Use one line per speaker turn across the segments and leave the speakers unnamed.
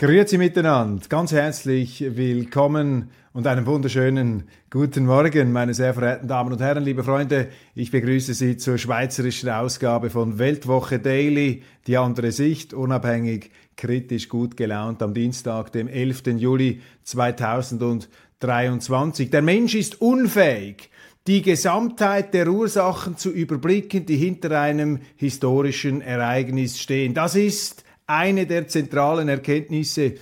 Grüezi miteinander, ganz herzlich willkommen und einen wunderschönen guten Morgen, meine sehr verehrten Damen und Herren, liebe Freunde. Ich begrüße Sie zur schweizerischen Ausgabe von Weltwoche Daily, die andere Sicht, unabhängig, kritisch, gut gelaunt am Dienstag, dem 11. Juli 2023. Der Mensch ist unfähig, die Gesamtheit der Ursachen zu überblicken, die hinter einem historischen Ereignis stehen. Das ist eine der zentralen Erkenntnisse,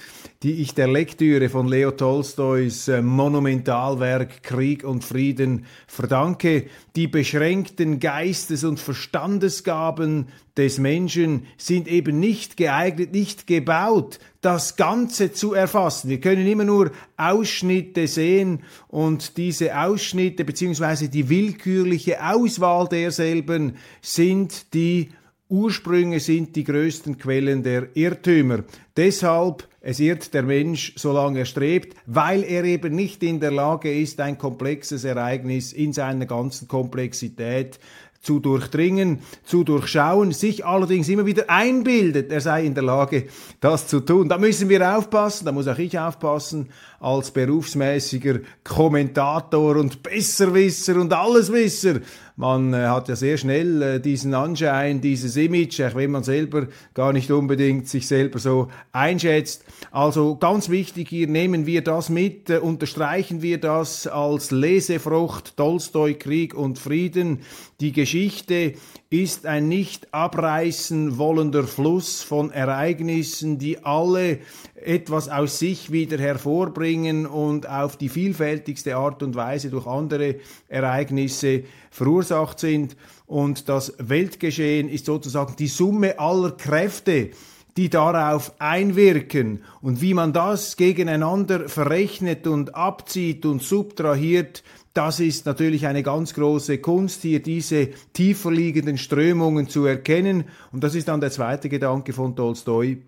die ich der Lektüre von Leo Tolstois äh, Monumentalwerk Krieg und Frieden verdanke. Die beschränkten Geistes- und Verstandesgaben des Menschen sind eben nicht geeignet, nicht gebaut, das Ganze zu erfassen. Wir können immer nur Ausschnitte sehen und diese Ausschnitte beziehungsweise die willkürliche Auswahl derselben sind die Ursprünge sind die größten Quellen der Irrtümer. Deshalb, es irrt der Mensch, solange er strebt, weil er eben nicht in der Lage ist, ein komplexes Ereignis in seiner ganzen Komplexität zu durchdringen, zu durchschauen, sich allerdings immer wieder einbildet, er sei in der Lage, das zu tun. Da müssen wir aufpassen, da muss auch ich aufpassen, als berufsmäßiger Kommentator und Besserwisser und Alleswisser. Man äh, hat ja sehr schnell äh, diesen Anschein, dieses Image, auch wenn man selber gar nicht unbedingt sich selber so einschätzt. Also ganz wichtig hier, nehmen wir das mit, äh, unterstreichen wir das als Lesefrucht Tolstoi, Krieg und Frieden. Die Geschichte ist ein nicht abreißen wollender Fluss von Ereignissen, die alle etwas aus sich wieder hervorbringen und auf die vielfältigste Art und Weise durch andere Ereignisse verursacht sind. Und das Weltgeschehen ist sozusagen die Summe aller Kräfte, die darauf einwirken und wie man das gegeneinander verrechnet und abzieht und subtrahiert, das ist natürlich eine ganz große Kunst, hier diese tiefer liegenden Strömungen zu erkennen. Und das ist dann der zweite Gedanke von Tolstoi,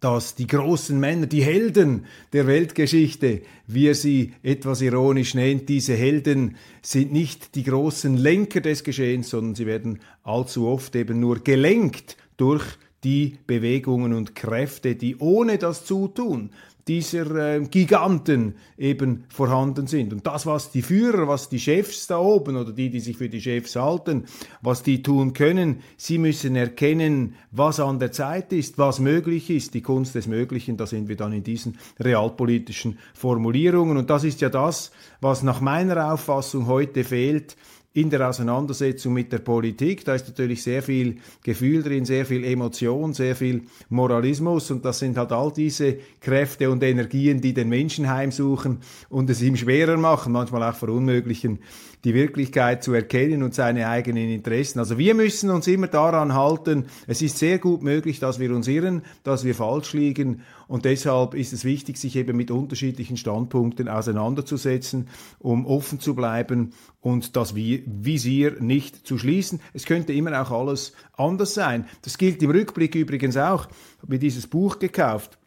dass die großen Männer, die Helden der Weltgeschichte, wie er sie etwas ironisch nennt, diese Helden sind nicht die großen Lenker des Geschehens, sondern sie werden allzu oft eben nur gelenkt durch die Bewegungen und Kräfte, die ohne das Zutun dieser äh, Giganten eben vorhanden sind. Und das, was die Führer, was die Chefs da oben oder die, die sich für die Chefs halten, was die tun können, sie müssen erkennen, was an der Zeit ist, was möglich ist, die Kunst des Möglichen, da sind wir dann in diesen realpolitischen Formulierungen. Und das ist ja das, was nach meiner Auffassung heute fehlt in der Auseinandersetzung mit der Politik. Da ist natürlich sehr viel Gefühl drin, sehr viel Emotion, sehr viel Moralismus und das sind halt all diese Kräfte und Energien, die den Menschen heimsuchen und es ihm schwerer machen, manchmal auch verunmöglichen, die Wirklichkeit zu erkennen und seine eigenen Interessen. Also wir müssen uns immer daran halten, es ist sehr gut möglich, dass wir uns irren, dass wir falsch liegen und deshalb ist es wichtig, sich eben mit unterschiedlichen Standpunkten auseinanderzusetzen, um offen zu bleiben und das Visier nicht zu schließen. Es könnte immer auch alles anders sein. Das gilt im Rückblick übrigens auch. Ich mir dieses Buch gekauft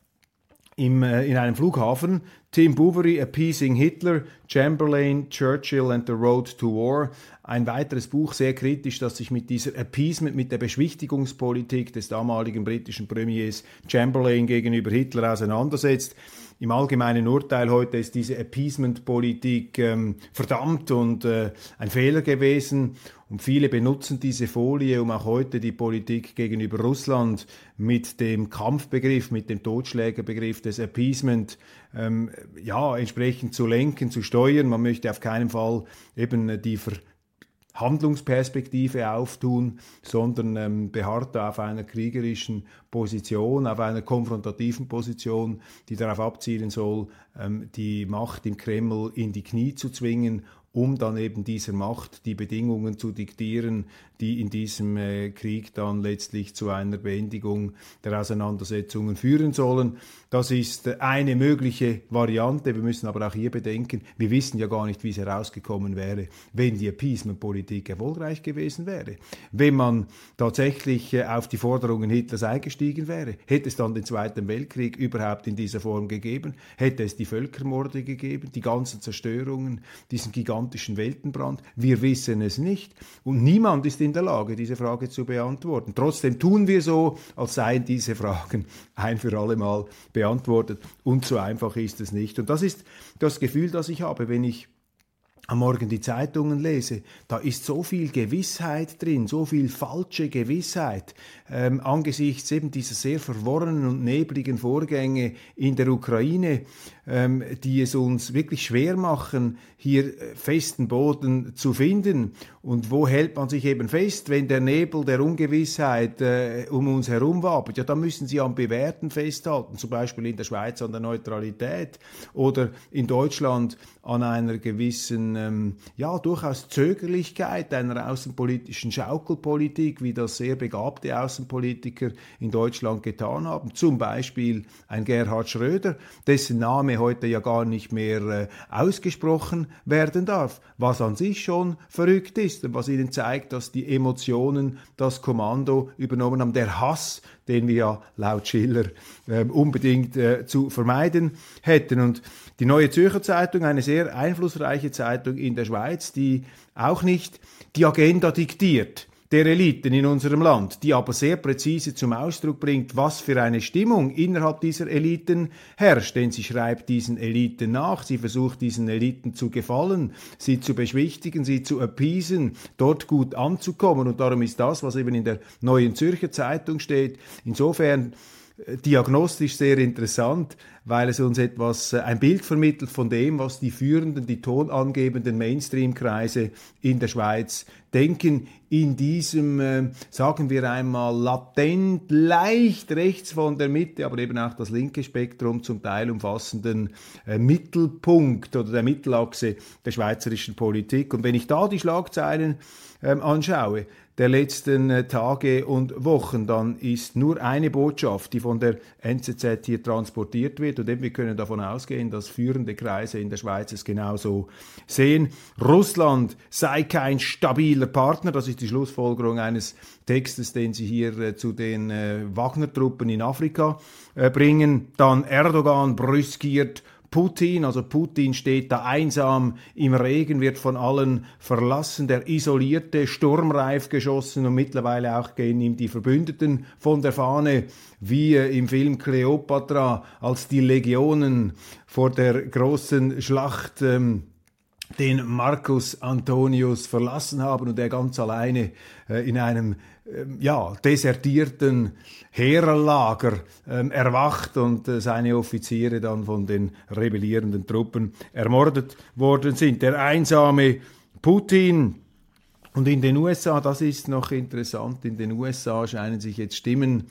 im, äh, in einem Flughafen. Tim Bouverie, Appeasing Hitler, Chamberlain, Churchill and the Road to War. Ein weiteres Buch, sehr kritisch, das sich mit dieser Appeasement, mit der Beschwichtigungspolitik des damaligen britischen Premiers Chamberlain gegenüber Hitler auseinandersetzt. Im allgemeinen Urteil heute ist diese Appeasement-Politik ähm, verdammt und äh, ein Fehler gewesen. Und viele benutzen diese Folie, um auch heute die Politik gegenüber Russland mit dem Kampfbegriff, mit dem Totschlägerbegriff des Appeasement ähm, ja, entsprechend zu lenken, zu steuern. Man möchte auf keinen Fall eben die Ver Handlungsperspektive auftun, sondern ähm, beharrt auf einer kriegerischen Position, auf einer konfrontativen Position, die darauf abzielen soll, ähm, die Macht im Kreml in die Knie zu zwingen um dann eben dieser Macht die Bedingungen zu diktieren, die in diesem äh, Krieg dann letztlich zu einer Beendigung der Auseinandersetzungen führen sollen. Das ist äh, eine mögliche Variante. Wir müssen aber auch hier bedenken, wir wissen ja gar nicht, wie es herausgekommen wäre, wenn die Appeasement-Politik erfolgreich gewesen wäre. Wenn man tatsächlich äh, auf die Forderungen Hitlers eingestiegen wäre, hätte es dann den Zweiten Weltkrieg überhaupt in dieser Form gegeben, hätte es die Völkermorde gegeben, die ganzen Zerstörungen, diesen gigantischen Weltenbrand. Wir wissen es nicht und niemand ist in der Lage, diese Frage zu beantworten. Trotzdem tun wir so, als seien diese Fragen ein für alle Mal beantwortet. Und so einfach ist es nicht. Und das ist das Gefühl, das ich habe, wenn ich am Morgen die Zeitungen lese, da ist so viel Gewissheit drin, so viel falsche Gewissheit ähm, angesichts eben dieser sehr verworrenen und nebligen Vorgänge in der Ukraine, ähm, die es uns wirklich schwer machen, hier äh, festen Boden zu finden. Und wo hält man sich eben fest, wenn der Nebel der Ungewissheit äh, um uns herum wabert? Ja, da müssen Sie am Bewährten festhalten, zum Beispiel in der Schweiz an der Neutralität oder in Deutschland an einer gewissen, ähm, ja, durchaus Zögerlichkeit einer außenpolitischen Schaukelpolitik, wie das sehr begabte Außenpolitiker in Deutschland getan haben. Zum Beispiel ein Gerhard Schröder, dessen Name heute ja gar nicht mehr äh, ausgesprochen werden darf, was an sich schon verrückt ist und was ihnen zeigt, dass die Emotionen das Kommando übernommen haben. Der Hass, den wir ja laut Schiller äh, unbedingt äh, zu vermeiden hätten. Und die Neue Zürcher Zeitung, eine sehr einflussreiche Zeitung in der Schweiz, die auch nicht die Agenda diktiert, der Eliten in unserem Land, die aber sehr präzise zum Ausdruck bringt, was für eine Stimmung innerhalb dieser Eliten herrscht. Denn sie schreibt diesen Eliten nach, sie versucht diesen Eliten zu gefallen, sie zu beschwichtigen, sie zu appeasen, dort gut anzukommen. Und darum ist das, was eben in der Neuen Zürcher Zeitung steht, insofern diagnostisch sehr interessant, weil es uns etwas, äh, ein Bild vermittelt von dem, was die führenden, die tonangebenden Mainstream-Kreise in der Schweiz denken, in diesem, äh, sagen wir einmal, latent, leicht rechts von der Mitte, aber eben auch das linke Spektrum zum Teil umfassenden äh, Mittelpunkt oder der Mittelachse der schweizerischen Politik. Und wenn ich da die Schlagzeilen ähm, anschaue, der letzten äh, Tage und Wochen, dann ist nur eine Botschaft, die von der NZZ hier transportiert wird. Und wir können davon ausgehen, dass führende Kreise in der Schweiz es genauso sehen. Russland sei kein stabiler Partner. Das ist die Schlussfolgerung eines Textes, den sie hier äh, zu den äh, Wagner-Truppen in Afrika bringen. Dann Erdogan brüskiert Putin, also Putin steht da einsam im Regen, wird von allen verlassen, der isolierte, sturmreif geschossen und mittlerweile auch gehen ihm die Verbündeten von der Fahne, wie im Film Cleopatra, als die Legionen vor der großen Schlacht ähm, den Marcus Antonius verlassen haben und er ganz alleine äh, in einem ähm, ja, desertierten Heerlager ähm, erwacht und äh, seine Offiziere dann von den rebellierenden Truppen ermordet worden sind. Der einsame Putin und in den USA, das ist noch interessant, in den USA scheinen sich jetzt Stimmen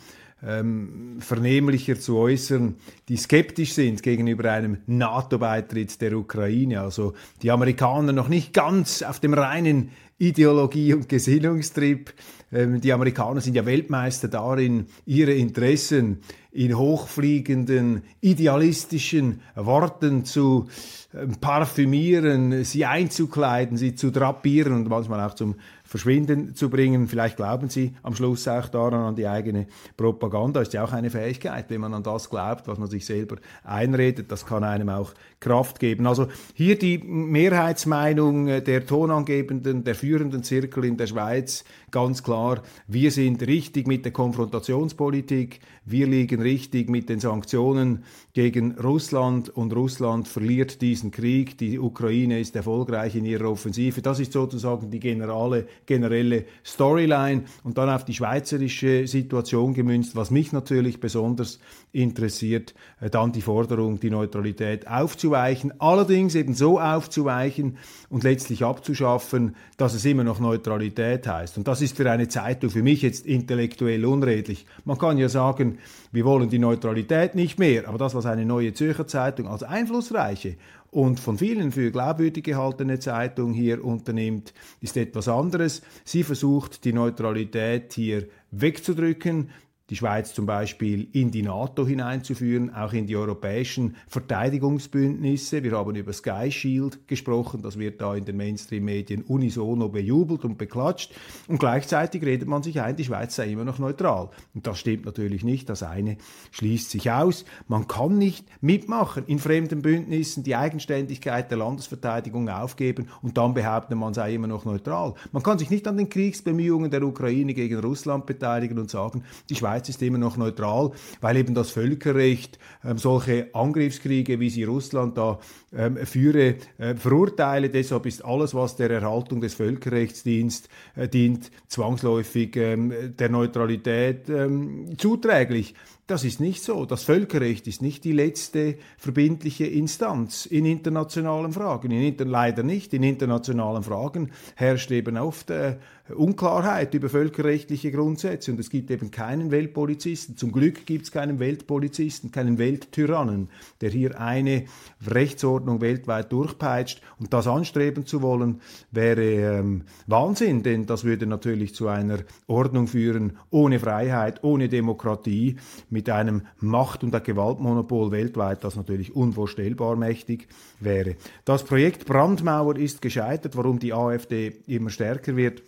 ähm, vernehmlicher zu äußern, die skeptisch sind gegenüber einem NATO-Beitritt der Ukraine. Also die Amerikaner noch nicht ganz auf dem reinen Ideologie- und Gesinnungstrip. Ähm, die Amerikaner sind ja Weltmeister darin, ihre Interessen in hochfliegenden, idealistischen Worten zu ähm, parfümieren, sie einzukleiden, sie zu drapieren und manchmal auch zum Verschwinden zu bringen. Vielleicht glauben Sie am Schluss auch daran an die eigene Propaganda. Ist ja auch eine Fähigkeit, wenn man an das glaubt, was man sich selber einredet. Das kann einem auch Kraft geben. Also hier die Mehrheitsmeinung der tonangebenden, der führenden Zirkel in der Schweiz ganz klar, wir sind richtig mit der Konfrontationspolitik, wir liegen richtig mit den Sanktionen gegen Russland und Russland verliert diesen Krieg, die Ukraine ist erfolgreich in ihrer Offensive. Das ist sozusagen die generale, generelle Storyline und dann auf die schweizerische Situation gemünzt, was mich natürlich besonders interessiert, äh, dann die Forderung, die Neutralität aufzuweichen, allerdings eben so aufzuweichen und letztlich abzuschaffen, dass es immer noch Neutralität heißt. Und das ist für eine Zeitung für mich jetzt intellektuell unredlich. Man kann ja sagen, wir wollen die Neutralität nicht mehr, aber das, was eine neue Zürcher Zeitung als einflussreiche und von vielen für glaubwürdig gehaltene Zeitung hier unternimmt, ist etwas anderes. Sie versucht, die Neutralität hier wegzudrücken, die Schweiz zum Beispiel in die NATO hineinzuführen, auch in die europäischen Verteidigungsbündnisse. Wir haben über Sky Shield gesprochen, das wird da in den Mainstream-Medien unisono bejubelt und beklatscht. Und gleichzeitig redet man sich ein, die Schweiz sei immer noch neutral. Und das stimmt natürlich nicht. Das eine schließt sich aus. Man kann nicht mitmachen in fremden Bündnissen, die Eigenständigkeit der Landesverteidigung aufgeben und dann behaupten, man sei immer noch neutral. Man kann sich nicht an den Kriegsbemühungen der Ukraine gegen Russland beteiligen und sagen, die Schweiz Schweiz ist immer noch neutral, weil eben das Völkerrecht ähm, solche Angriffskriege, wie sie Russland da ähm, führe, äh, verurteile. Deshalb ist alles, was der Erhaltung des Völkerrechts dient, äh, dient zwangsläufig ähm, der Neutralität ähm, zuträglich. Das ist nicht so. Das Völkerrecht ist nicht die letzte verbindliche Instanz in internationalen Fragen. In inter leider nicht. In internationalen Fragen herrscht eben oft äh, Unklarheit über völkerrechtliche Grundsätze und es gibt eben keinen Weltpolizisten. Zum Glück gibt es keinen Weltpolizisten, keinen Welttyrannen, der hier eine Rechtsordnung weltweit durchpeitscht. Und das anstreben zu wollen, wäre ähm, Wahnsinn, denn das würde natürlich zu einer Ordnung führen ohne Freiheit, ohne Demokratie, mit einem Macht- und Gewaltmonopol weltweit, das natürlich unvorstellbar mächtig wäre. Das Projekt Brandmauer ist gescheitert, warum die AfD immer stärker wird.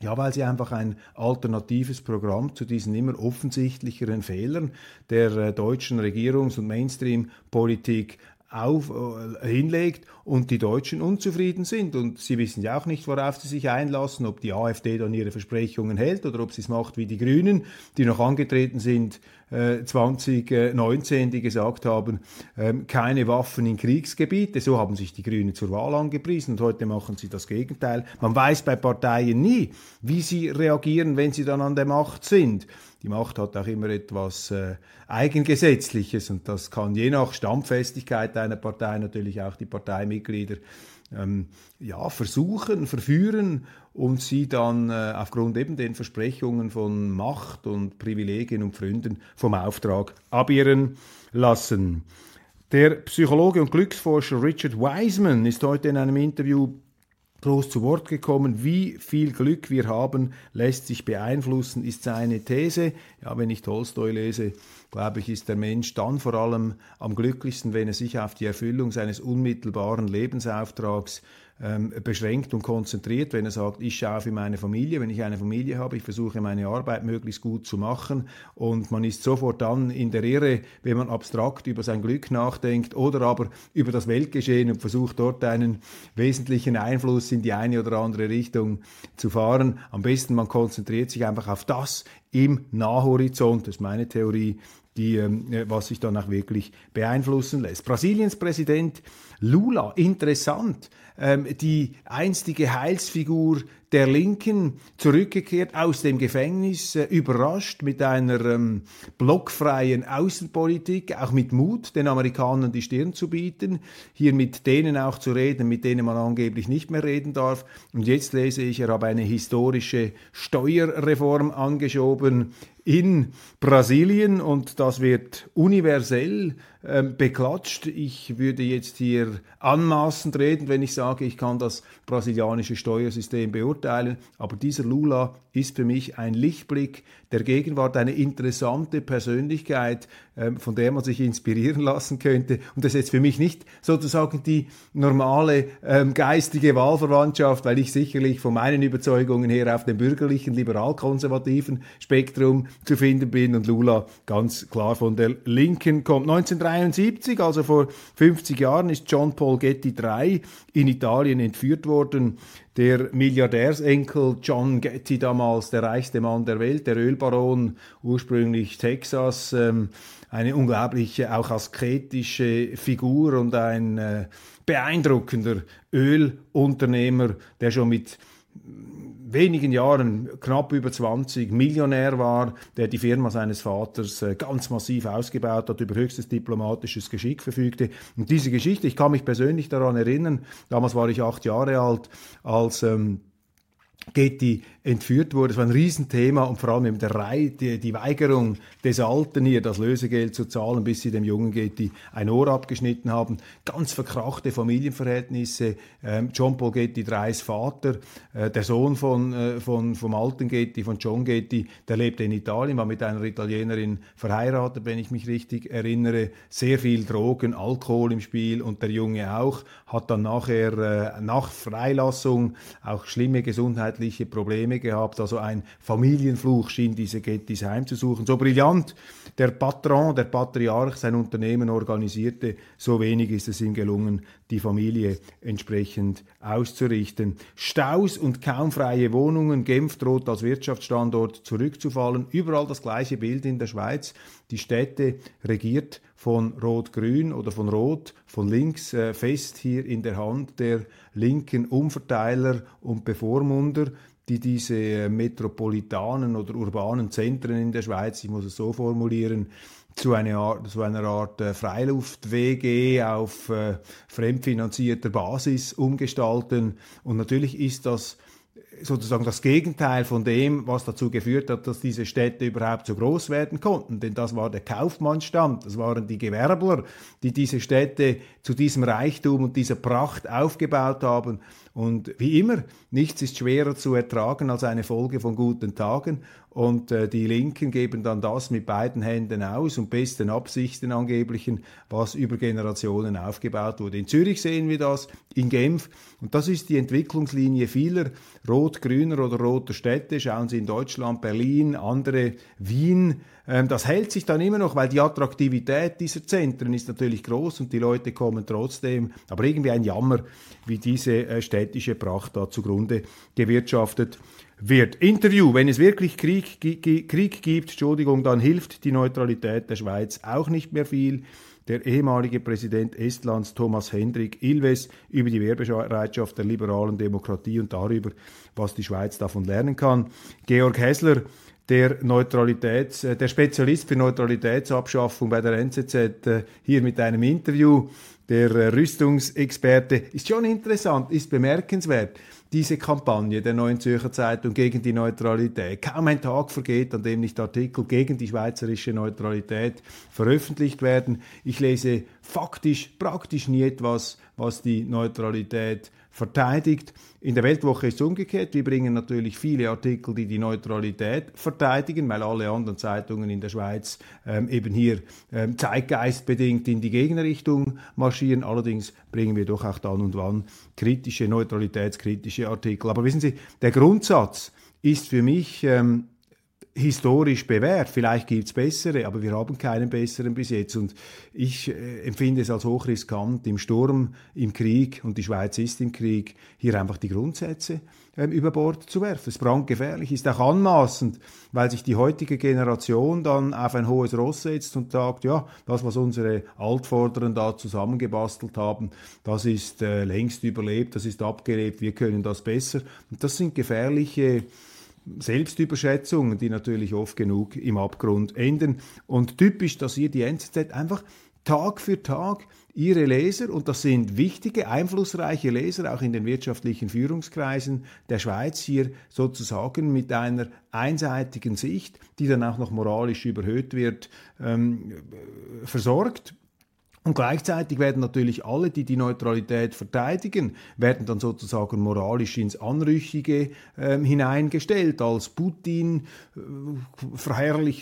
Ja, weil sie einfach ein alternatives Programm zu diesen immer offensichtlicheren Fehlern der äh, deutschen Regierungs- und Mainstream-Politik auf, äh, hinlegt und die Deutschen unzufrieden sind. Und sie wissen ja auch nicht, worauf sie sich einlassen, ob die AfD dann ihre Versprechungen hält oder ob sie es macht wie die Grünen, die noch angetreten sind 2019, die gesagt haben, ähm, keine Waffen in Kriegsgebiete. So haben sich die Grünen zur Wahl angepriesen und heute machen sie das Gegenteil. Man weiß bei Parteien nie, wie sie reagieren, wenn sie dann an der Macht sind. Die Macht hat auch immer etwas äh, Eigengesetzliches und das kann je nach Stammfestigkeit einer Partei natürlich auch die Parteimitglieder ähm, ja, versuchen, verführen und sie dann äh, aufgrund eben den Versprechungen von Macht und Privilegien und Freunden vom Auftrag abirren lassen. Der Psychologe und Glücksforscher Richard Wiseman ist heute in einem Interview groß zu Wort gekommen. Wie viel Glück wir haben, lässt sich beeinflussen, ist seine These. Ja, wenn ich Tolstoi lese, glaube ich, ist der Mensch dann vor allem am glücklichsten, wenn er sich auf die Erfüllung seines unmittelbaren Lebensauftrags ähm, beschränkt und konzentriert, wenn er sagt, ich schaue für meine Familie, wenn ich eine Familie habe, ich versuche meine Arbeit möglichst gut zu machen und man ist sofort dann in der Irre, wenn man abstrakt über sein Glück nachdenkt oder aber über das Weltgeschehen und versucht dort einen wesentlichen Einfluss in die eine oder andere Richtung zu fahren. Am besten man konzentriert sich einfach auf das im Nahhorizont, das ist meine Theorie, die, ähm, was sich dann auch wirklich beeinflussen lässt. Brasiliens Präsident Lula, interessant, ähm, die einstige Heilsfigur der Linken, zurückgekehrt aus dem Gefängnis, äh, überrascht mit einer ähm, blockfreien Außenpolitik, auch mit Mut, den Amerikanern die Stirn zu bieten, hier mit denen auch zu reden, mit denen man angeblich nicht mehr reden darf. Und jetzt lese ich, er habe eine historische Steuerreform angeschoben in Brasilien und das wird universell ähm, beklatscht. Ich würde jetzt hier anmaßend reden, wenn ich sage, ich kann das brasilianische Steuersystem beurteilen, aber dieser Lula ist für mich ein Lichtblick der Gegenwart, eine interessante Persönlichkeit, ähm, von der man sich inspirieren lassen könnte. Und das ist jetzt für mich nicht sozusagen die normale ähm, geistige Wahlverwandtschaft, weil ich sicherlich von meinen Überzeugungen her auf dem bürgerlichen, liberal-konservativen Spektrum zu finden bin und Lula ganz klar von der Linken kommt. 1973, also vor 50 Jahren, ist John Paul Getty III in Italien entführt worden. Der Milliardärsenkel John Getty damals, der reichste Mann der Welt, der Ölbaron, ursprünglich Texas, ähm, eine unglaubliche, auch asketische Figur und ein äh, beeindruckender Ölunternehmer, der schon mit wenigen Jahren, knapp über 20, Millionär war, der die Firma seines Vaters äh, ganz massiv ausgebaut hat, über höchstes diplomatisches Geschick verfügte. Und diese Geschichte, ich kann mich persönlich daran erinnern, damals war ich acht Jahre alt, als ähm, Getty entführt wurde. Es war ein Riesenthema und vor allem eben der Rei, die, die, Weigerung des Alten hier, das Lösegeld zu zahlen, bis sie dem jungen Getty ein Ohr abgeschnitten haben. Ganz verkrachte Familienverhältnisse. Ähm, John Paul Getty, Dreis Vater, äh, der Sohn von, äh, von, vom alten Getty, von John Getty, der lebte in Italien, war mit einer Italienerin verheiratet, wenn ich mich richtig erinnere. Sehr viel Drogen, Alkohol im Spiel und der Junge auch. Hat dann nachher, äh, nach Freilassung, auch schlimme gesundheitliche Probleme gehabt. Also ein Familienfluch schien diese Gettys heimzusuchen. So brillant der Patron, der Patriarch sein Unternehmen organisierte, so wenig ist es ihm gelungen, die Familie entsprechend auszurichten. Staus und kaum freie Wohnungen. Genf droht als Wirtschaftsstandort zurückzufallen. Überall das gleiche Bild in der Schweiz. Die Städte regiert von Rot-Grün oder von Rot, von links äh, fest hier in der Hand der linken Umverteiler und Bevormunder die diese äh, metropolitanen oder urbanen Zentren in der Schweiz, ich muss es so formulieren, zu einer Art, zu einer Art äh, Freiluft-WG auf äh, fremdfinanzierter Basis umgestalten. Und natürlich ist das sozusagen das Gegenteil von dem, was dazu geführt hat, dass diese Städte überhaupt so groß werden konnten. Denn das war der Kaufmannsstand, das waren die Gewerbler, die diese Städte zu diesem Reichtum und dieser Pracht aufgebaut haben. Und wie immer, nichts ist schwerer zu ertragen als eine Folge von guten Tagen. Und äh, die Linken geben dann das mit beiden Händen aus und besten Absichten angeblichen, was über Generationen aufgebaut wurde. In Zürich sehen wir das, in Genf. Und das ist die Entwicklungslinie vieler rot-grüner oder roter Städte. Schauen Sie in Deutschland, Berlin, andere, Wien. Ähm, das hält sich dann immer noch, weil die Attraktivität dieser Zentren ist natürlich groß und die Leute kommen trotzdem. Aber irgendwie ein Jammer, wie diese äh, städtische Pracht da zugrunde gewirtschaftet wird. Interview, wenn es wirklich Krieg, Krieg gibt, Entschuldigung, dann hilft die Neutralität der Schweiz auch nicht mehr viel. Der ehemalige Präsident Estlands Thomas Hendrik Ilves über die Wehrbereitschaft der liberalen Demokratie und darüber, was die Schweiz davon lernen kann. Georg Hessler, der Neutralitäts, äh, der Spezialist für Neutralitätsabschaffung bei der NZZ, äh, hier mit einem Interview. Der äh, Rüstungsexperte ist schon interessant, ist bemerkenswert diese Kampagne der Neuen Zürcher Zeitung gegen die Neutralität. Kaum ein Tag vergeht, an dem nicht Artikel gegen die schweizerische Neutralität veröffentlicht werden. Ich lese faktisch praktisch nie etwas, was die Neutralität verteidigt. In der Weltwoche ist es umgekehrt. Wir bringen natürlich viele Artikel, die die Neutralität verteidigen, weil alle anderen Zeitungen in der Schweiz ähm, eben hier ähm, zeitgeistbedingt in die Gegenrichtung marschieren. Allerdings bringen wir doch auch dann und wann kritische, neutralitätskritische Artikel. Aber wissen Sie, der Grundsatz ist für mich ähm, historisch bewährt. Vielleicht gibt's bessere, aber wir haben keinen besseren bis jetzt. Und ich äh, empfinde es als hochriskant, im Sturm, im Krieg, und die Schweiz ist im Krieg, hier einfach die Grundsätze ähm, über Bord zu werfen. Es brandgefährlich, ist auch anmaßend, weil sich die heutige Generation dann auf ein hohes Ross setzt und sagt, ja, das, was unsere Altvorderen da zusammengebastelt haben, das ist äh, längst überlebt, das ist abgelebt, wir können das besser. Und das sind gefährliche Selbstüberschätzungen, die natürlich oft genug im Abgrund enden. Und typisch, dass ihr die NZZ einfach Tag für Tag ihre Leser, und das sind wichtige, einflussreiche Leser, auch in den wirtschaftlichen Führungskreisen der Schweiz, hier sozusagen mit einer einseitigen Sicht, die dann auch noch moralisch überhöht wird, ähm, versorgt. Und gleichzeitig werden natürlich alle, die die Neutralität verteidigen, werden dann sozusagen moralisch ins Anrüchige äh, hineingestellt, als Putin äh,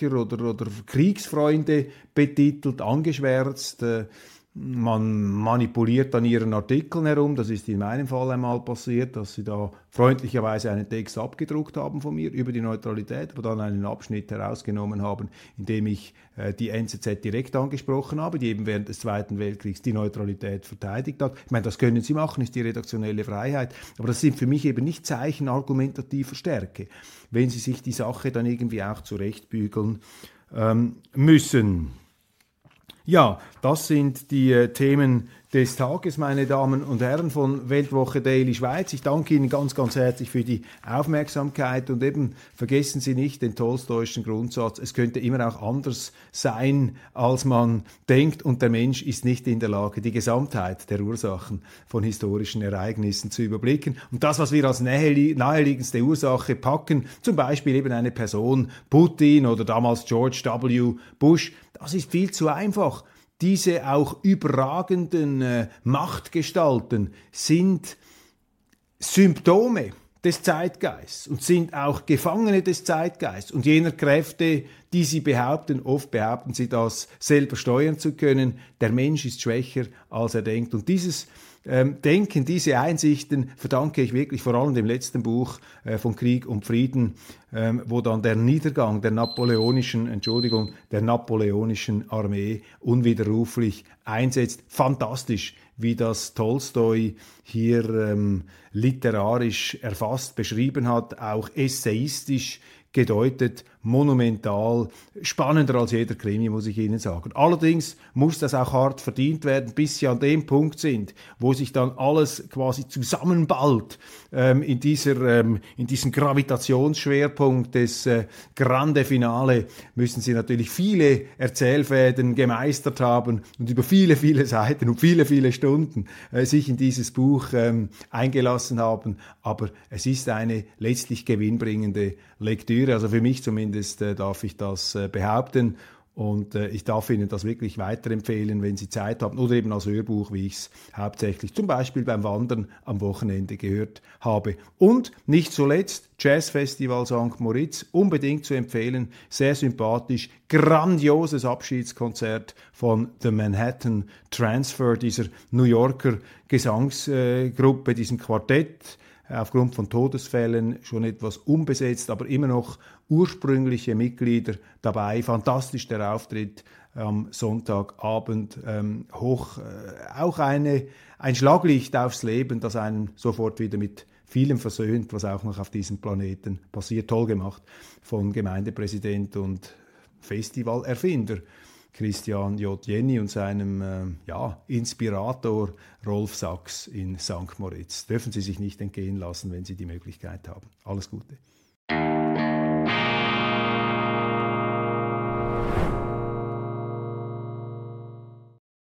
oder, oder Kriegsfreunde betitelt, angeschwärzt. Äh, man manipuliert an ihren Artikeln herum. Das ist in meinem Fall einmal passiert, dass sie da freundlicherweise einen Text abgedruckt haben von mir über die Neutralität, aber dann einen Abschnitt herausgenommen haben, in dem ich äh, die NZZ direkt angesprochen habe, die eben während des Zweiten Weltkriegs die Neutralität verteidigt hat. Ich meine, das können sie machen, ist die redaktionelle Freiheit, aber das sind für mich eben nicht Zeichen argumentativer Stärke, wenn sie sich die Sache dann irgendwie auch zurechtbügeln ähm, müssen. Ja, das sind die äh, Themen des Tages, meine Damen und Herren von Weltwoche Daily Schweiz. Ich danke Ihnen ganz, ganz herzlich für die Aufmerksamkeit und eben vergessen Sie nicht den tolstoischen Grundsatz, es könnte immer auch anders sein, als man denkt und der Mensch ist nicht in der Lage, die Gesamtheit der Ursachen von historischen Ereignissen zu überblicken. Und das, was wir als naheliegendste Ursache packen, zum Beispiel eben eine Person, Putin oder damals George W. Bush, das ist viel zu einfach. Diese auch überragenden äh, Machtgestalten sind Symptome des Zeitgeists und sind auch Gefangene des Zeitgeists und jener Kräfte, die sie behaupten, oft behaupten sie das, selber steuern zu können. Der Mensch ist schwächer, als er denkt. Und dieses ähm, Denken, diese Einsichten verdanke ich wirklich vor allem dem letzten Buch äh, von Krieg und Frieden, ähm, wo dann der Niedergang der napoleonischen, Entschuldigung, der napoleonischen Armee unwiderruflich einsetzt. Fantastisch, wie das Tolstoi hier ähm, literarisch erfasst, beschrieben hat, auch essayistisch gedeutet, monumental, spannender als jeder Krimi, muss ich Ihnen sagen. Allerdings muss das auch hart verdient werden, bis Sie an dem Punkt sind, wo sich dann alles quasi zusammenballt ähm, in, dieser, ähm, in diesem Gravitationsschwerpunkt des äh, Grande Finale, müssen Sie natürlich viele Erzählfäden gemeistert haben und über viele, viele Seiten und viele, viele Stunden äh, sich in dieses Buch ähm, eingelassen haben. Aber es ist eine letztlich gewinnbringende Lektüre, also für mich zumindest äh, darf ich das äh, behaupten. Und äh, ich darf Ihnen das wirklich weiterempfehlen, wenn Sie Zeit haben oder eben als Hörbuch, wie ich es hauptsächlich zum Beispiel beim Wandern am Wochenende gehört habe. Und nicht zuletzt Jazzfestival St. Moritz, unbedingt zu empfehlen, sehr sympathisch, grandioses Abschiedskonzert von The Manhattan Transfer, dieser New Yorker Gesangsgruppe, diesem Quartett aufgrund von Todesfällen schon etwas unbesetzt, aber immer noch ursprüngliche Mitglieder dabei. Fantastisch der Auftritt am Sonntagabend. Ähm, hoch, äh, auch eine, ein Schlaglicht aufs Leben, das einen sofort wieder mit vielem versöhnt, was auch noch auf diesem Planeten passiert. Toll gemacht von Gemeindepräsident und Festivalerfinder Christian J. Jenny und seinem äh, ja, Inspirator Rolf Sachs in St. Moritz. Dürfen Sie sich nicht entgehen lassen, wenn Sie die Möglichkeit haben. Alles Gute.